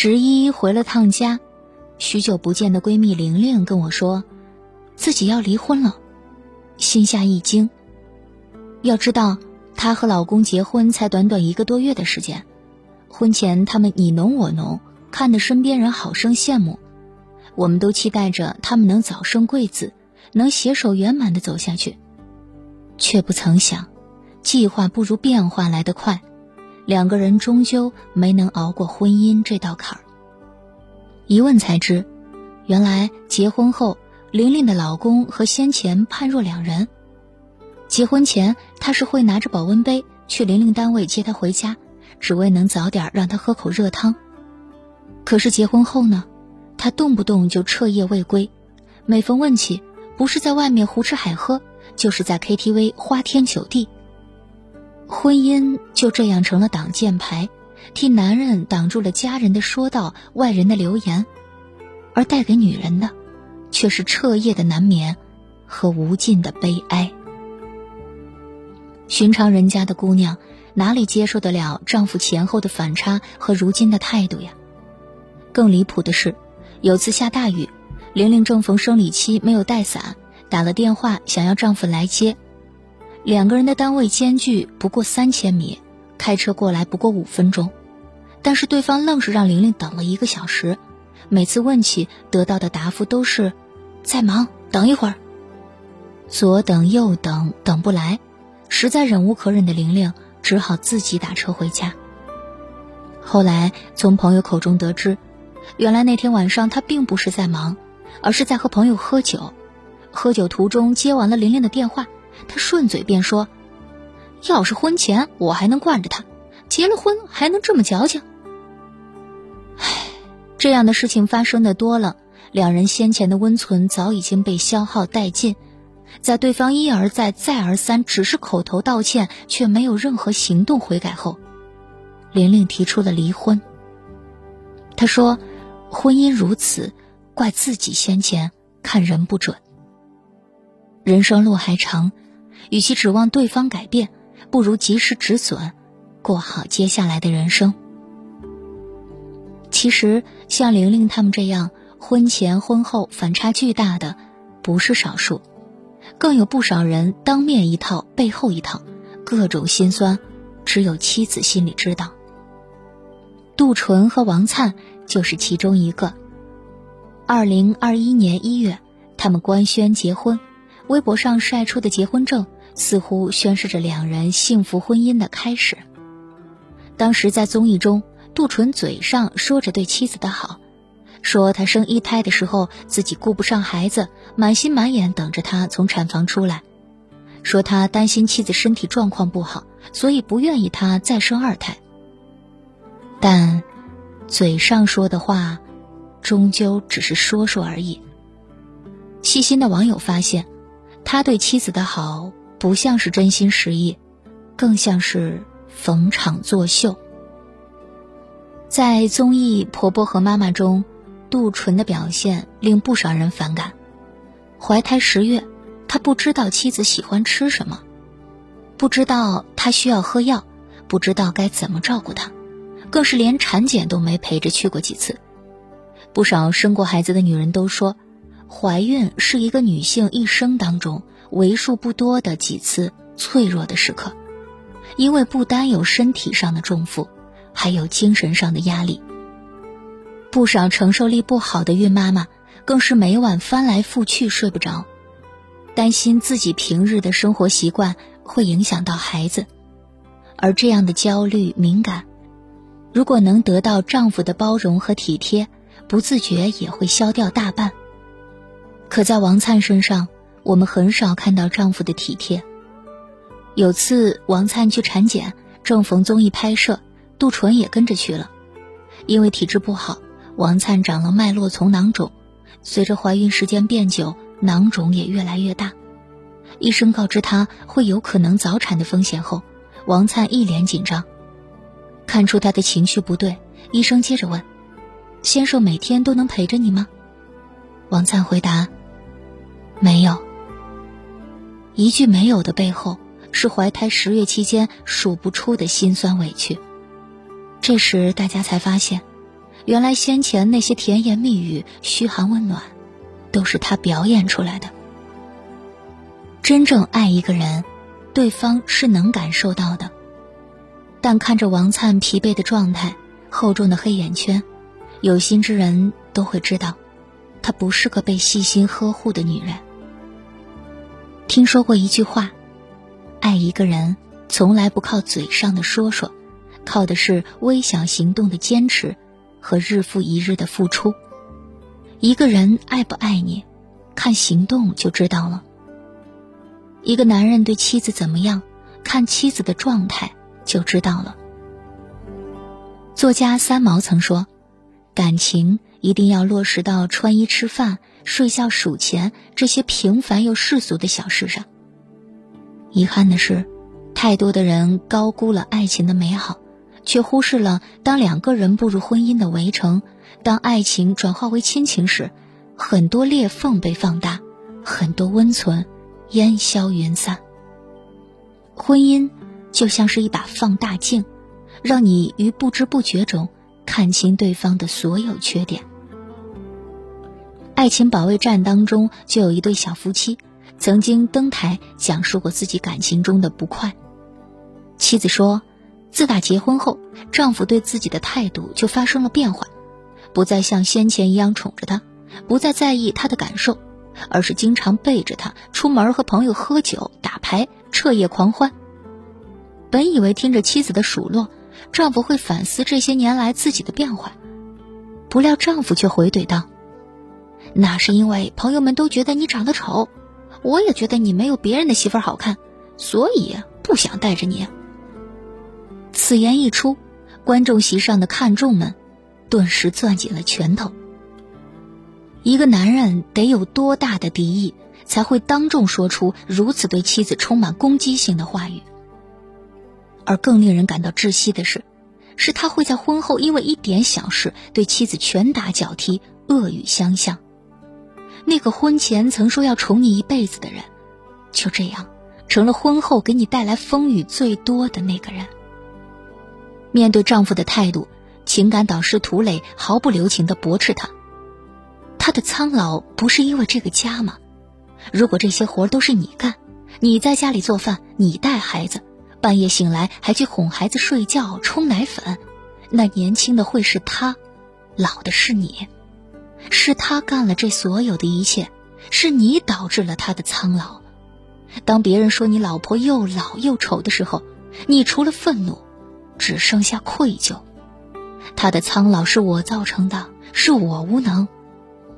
十一回了趟家，许久不见的闺蜜玲玲跟我说，自己要离婚了，心下一惊。要知道，她和老公结婚才短短一个多月的时间，婚前他们你侬我侬，看得身边人好生羡慕，我们都期待着他们能早生贵子，能携手圆满的走下去，却不曾想，计划不如变化来得快。两个人终究没能熬过婚姻这道坎儿。一问才知，原来结婚后，玲玲的老公和先前判若两人。结婚前，他是会拿着保温杯去玲玲单位接她回家，只为能早点让她喝口热汤。可是结婚后呢，他动不动就彻夜未归，每逢问起，不是在外面胡吃海喝，就是在 KTV 花天酒地。婚姻就这样成了挡箭牌，替男人挡住了家人的说道、外人的流言，而带给女人的，却是彻夜的难眠和无尽的悲哀。寻常人家的姑娘，哪里接受得了丈夫前后的反差和如今的态度呀？更离谱的是，有次下大雨，玲玲正逢生理期，没有带伞，打了电话想要丈夫来接。两个人的单位间距不过三千米，开车过来不过五分钟，但是对方愣是让玲玲等了一个小时。每次问起，得到的答复都是在忙，等一会儿。左等右等，等不来，实在忍无可忍的玲玲只好自己打车回家。后来从朋友口中得知，原来那天晚上他并不是在忙，而是在和朋友喝酒。喝酒途中接完了玲玲的电话。他顺嘴便说：“要是婚前我还能惯着他，结了婚还能这么矫情？唉，这样的事情发生的多了，两人先前的温存早已经被消耗殆尽。在对方一而再、再而三只是口头道歉，却没有任何行动悔改后，玲玲提出了离婚。她说：‘婚姻如此，怪自己先前看人不准。人生路还长。’”与其指望对方改变，不如及时止损，过好接下来的人生。其实，像玲玲他们这样婚前婚后反差巨大的，不是少数，更有不少人当面一套背后一套，各种心酸，只有妻子心里知道。杜淳和王灿就是其中一个。二零二一年一月，他们官宣结婚，微博上晒出的结婚证。似乎宣示着两人幸福婚姻的开始。当时在综艺中，杜淳嘴上说着对妻子的好，说他生一胎的时候自己顾不上孩子，满心满眼等着他从产房出来，说他担心妻子身体状况不好，所以不愿意他再生二胎。但，嘴上说的话，终究只是说说而已。细心的网友发现，他对妻子的好。不像是真心实意，更像是逢场作秀。在综艺《婆婆和妈妈》中，杜淳的表现令不少人反感。怀胎十月，他不知道妻子喜欢吃什么，不知道她需要喝药，不知道该怎么照顾她，更是连产检都没陪着去过几次。不少生过孩子的女人都说，怀孕是一个女性一生当中。为数不多的几次脆弱的时刻，因为不单有身体上的重负，还有精神上的压力。不少承受力不好的孕妈妈，更是每晚翻来覆去睡不着，担心自己平日的生活习惯会影响到孩子。而这样的焦虑敏感，如果能得到丈夫的包容和体贴，不自觉也会消掉大半。可在王灿身上。我们很少看到丈夫的体贴。有次王灿去产检，正逢综艺拍摄，杜淳也跟着去了。因为体质不好，王灿长了脉络丛囊肿，随着怀孕时间变久，囊肿也越来越大。医生告知他会有可能早产的风险后，王灿一脸紧张。看出他的情绪不对，医生接着问：“先生每天都能陪着你吗？”王灿回答：“没有。”一句没有的背后，是怀胎十月期间数不出的辛酸委屈。这时，大家才发现，原来先前那些甜言蜜语、嘘寒问暖，都是他表演出来的。真正爱一个人，对方是能感受到的。但看着王灿疲惫的状态、厚重的黑眼圈，有心之人都会知道，她不是个被细心呵护的女人。听说过一句话：爱一个人，从来不靠嘴上的说说，靠的是微小行动的坚持和日复一日的付出。一个人爱不爱你，看行动就知道了。一个男人对妻子怎么样，看妻子的状态。就知道了。作家三毛曾说：“感情一定要落实到穿衣、吃饭、睡觉、数钱这些平凡又世俗的小事上。”遗憾的是，太多的人高估了爱情的美好，却忽视了当两个人步入婚姻的围城，当爱情转化为亲情时，很多裂缝被放大，很多温存烟消云散。婚姻。就像是一把放大镜，让你于不知不觉中看清对方的所有缺点。爱情保卫战当中就有一对小夫妻，曾经登台讲述过自己感情中的不快。妻子说，自打结婚后，丈夫对自己的态度就发生了变化，不再像先前一样宠着她，不再在意她的感受，而是经常背着她出门和朋友喝酒、打牌、彻夜狂欢。本以为听着妻子的数落，丈夫会反思这些年来自己的变化，不料丈夫却回怼道：“那是因为朋友们都觉得你长得丑，我也觉得你没有别人的媳妇好看，所以不想带着你。”此言一出，观众席上的看众们顿时攥紧了拳头。一个男人得有多大的敌意，才会当众说出如此对妻子充满攻击性的话语？而更令人感到窒息的是，是他会在婚后因为一点小事对妻子拳打脚踢、恶语相向。那个婚前曾说要宠你一辈子的人，就这样成了婚后给你带来风雨最多的那个人。面对丈夫的态度，情感导师涂磊毫不留情地驳斥他：“他的苍老不是因为这个家吗？如果这些活都是你干，你在家里做饭，你带孩子。”半夜醒来还去哄孩子睡觉、冲奶粉，那年轻的会是他，老的是你，是他干了这所有的一切，是你导致了他的苍老。当别人说你老婆又老又丑的时候，你除了愤怒，只剩下愧疚。他的苍老是我造成的，是我无能，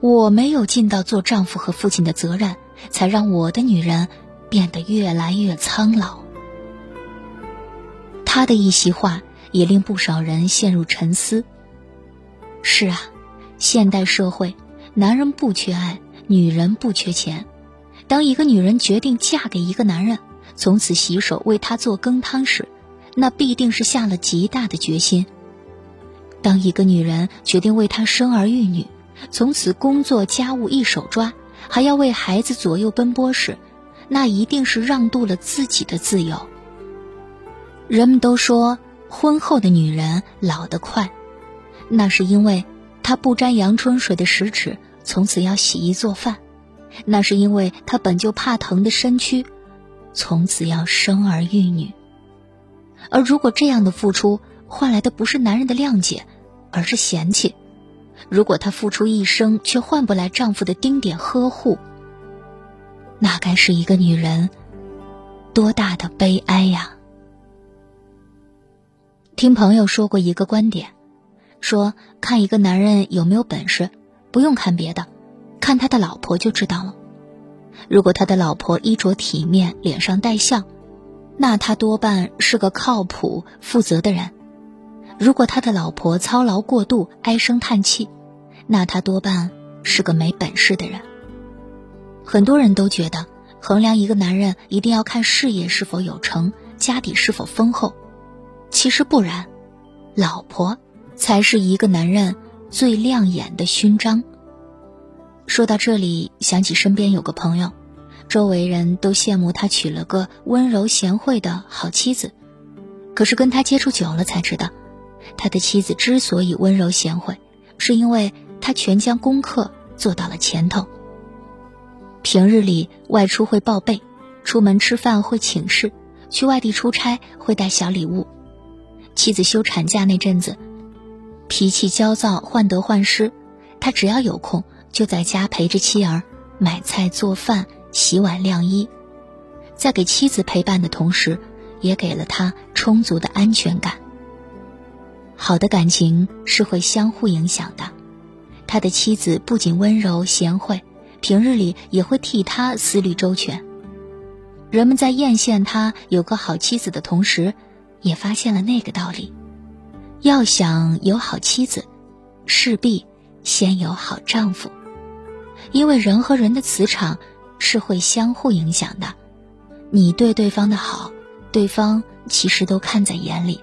我没有尽到做丈夫和父亲的责任，才让我的女人变得越来越苍老。他的一席话也令不少人陷入沉思。是啊，现代社会，男人不缺爱，女人不缺钱。当一个女人决定嫁给一个男人，从此洗手为他做羹汤时，那必定是下了极大的决心。当一个女人决定为他生儿育女，从此工作家务一手抓，还要为孩子左右奔波时，那一定是让渡了自己的自由。人们都说婚后的女人老得快，那是因为她不沾阳春水的食指从此要洗衣做饭，那是因为她本就怕疼的身躯从此要生儿育女。而如果这样的付出换来的不是男人的谅解，而是嫌弃；如果她付出一生却换不来丈夫的丁点呵护，那该是一个女人多大的悲哀呀！听朋友说过一个观点，说看一个男人有没有本事，不用看别的，看他的老婆就知道了。如果他的老婆衣着体面，脸上带笑，那他多半是个靠谱、负责的人；如果他的老婆操劳过度，唉声叹气，那他多半是个没本事的人。很多人都觉得，衡量一个男人一定要看事业是否有成，家底是否丰厚。其实不然，老婆才是一个男人最亮眼的勋章。说到这里，想起身边有个朋友，周围人都羡慕他娶了个温柔贤惠的好妻子。可是跟他接触久了才知道，他的妻子之所以温柔贤惠，是因为他全将功课做到了前头。平日里外出会报备，出门吃饭会请示，去外地出差会带小礼物。妻子休产假那阵子，脾气焦躁，患得患失，他只要有空就在家陪着妻儿买菜做饭、洗碗晾衣，在给妻子陪伴的同时，也给了他充足的安全感。好的感情是会相互影响的，他的妻子不仅温柔贤惠。平日里也会替他思虑周全。人们在艳羡他有个好妻子的同时，也发现了那个道理：要想有好妻子，势必先有好丈夫。因为人和人的磁场是会相互影响的，你对对方的好，对方其实都看在眼里。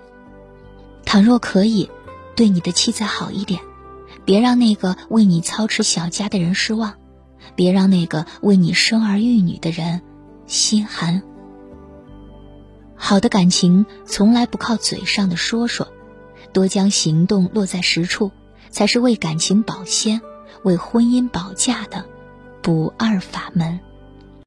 倘若可以，对你的妻子好一点，别让那个为你操持小家的人失望。别让那个为你生儿育女的人心寒。好的感情从来不靠嘴上的说说，多将行动落在实处，才是为感情保鲜、为婚姻保驾的不二法门。